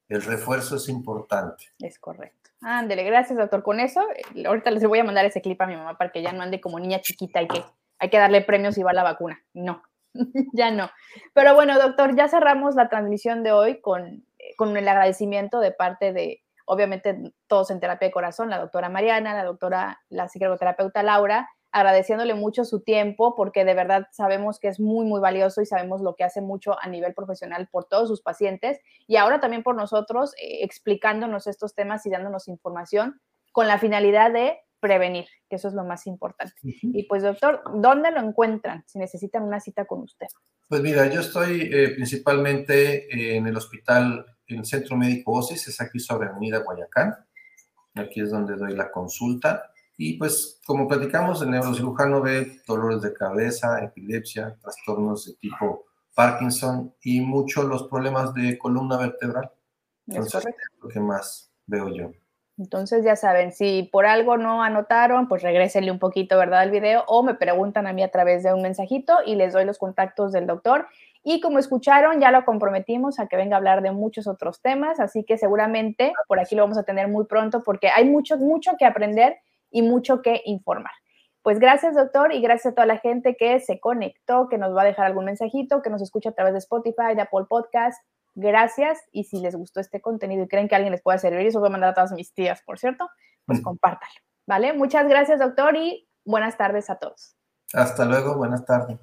El refuerzo es importante. Es correcto. Ándele, gracias, doctor. Con eso, eh, ahorita les voy a mandar ese clip a mi mamá para que ya no ande como niña chiquita y que hay que darle premios y va la vacuna. No, ya no. Pero bueno, doctor, ya cerramos la transmisión de hoy con, eh, con el agradecimiento de parte de, obviamente, todos en terapia de corazón, la doctora Mariana, la doctora, la psicoterapeuta Laura, agradeciéndole mucho su tiempo porque de verdad sabemos que es muy, muy valioso y sabemos lo que hace mucho a nivel profesional por todos sus pacientes. Y ahora también por nosotros eh, explicándonos estos temas y dándonos información con la finalidad de prevenir, que eso es lo más importante. Y pues doctor, ¿dónde lo encuentran si necesitan una cita con usted? Pues mira, yo estoy eh, principalmente en el hospital, en el Centro Médico OSIS, es aquí sobre Avenida Guayacán. Aquí es donde doy la consulta. Y pues, como platicamos, el neurocirujano ve dolores de cabeza, epilepsia, trastornos de tipo Parkinson y muchos los problemas de columna vertebral. Entonces, es lo que más veo yo. Entonces, ya saben, si por algo no anotaron, pues regrésenle un poquito, ¿verdad?, al video o me preguntan a mí a través de un mensajito y les doy los contactos del doctor. Y como escucharon, ya lo comprometimos a que venga a hablar de muchos otros temas, así que seguramente por aquí lo vamos a tener muy pronto porque hay mucho, mucho que aprender y mucho que informar. Pues gracias, doctor, y gracias a toda la gente que se conectó, que nos va a dejar algún mensajito, que nos escucha a través de Spotify, de Apple Podcast, Gracias y si les gustó este contenido y creen que alguien les pueda servir, eso voy a mandar a todas mis tías, por cierto, pues compártalo, ¿vale? Muchas gracias, doctor, y buenas tardes a todos. Hasta luego, buenas tardes.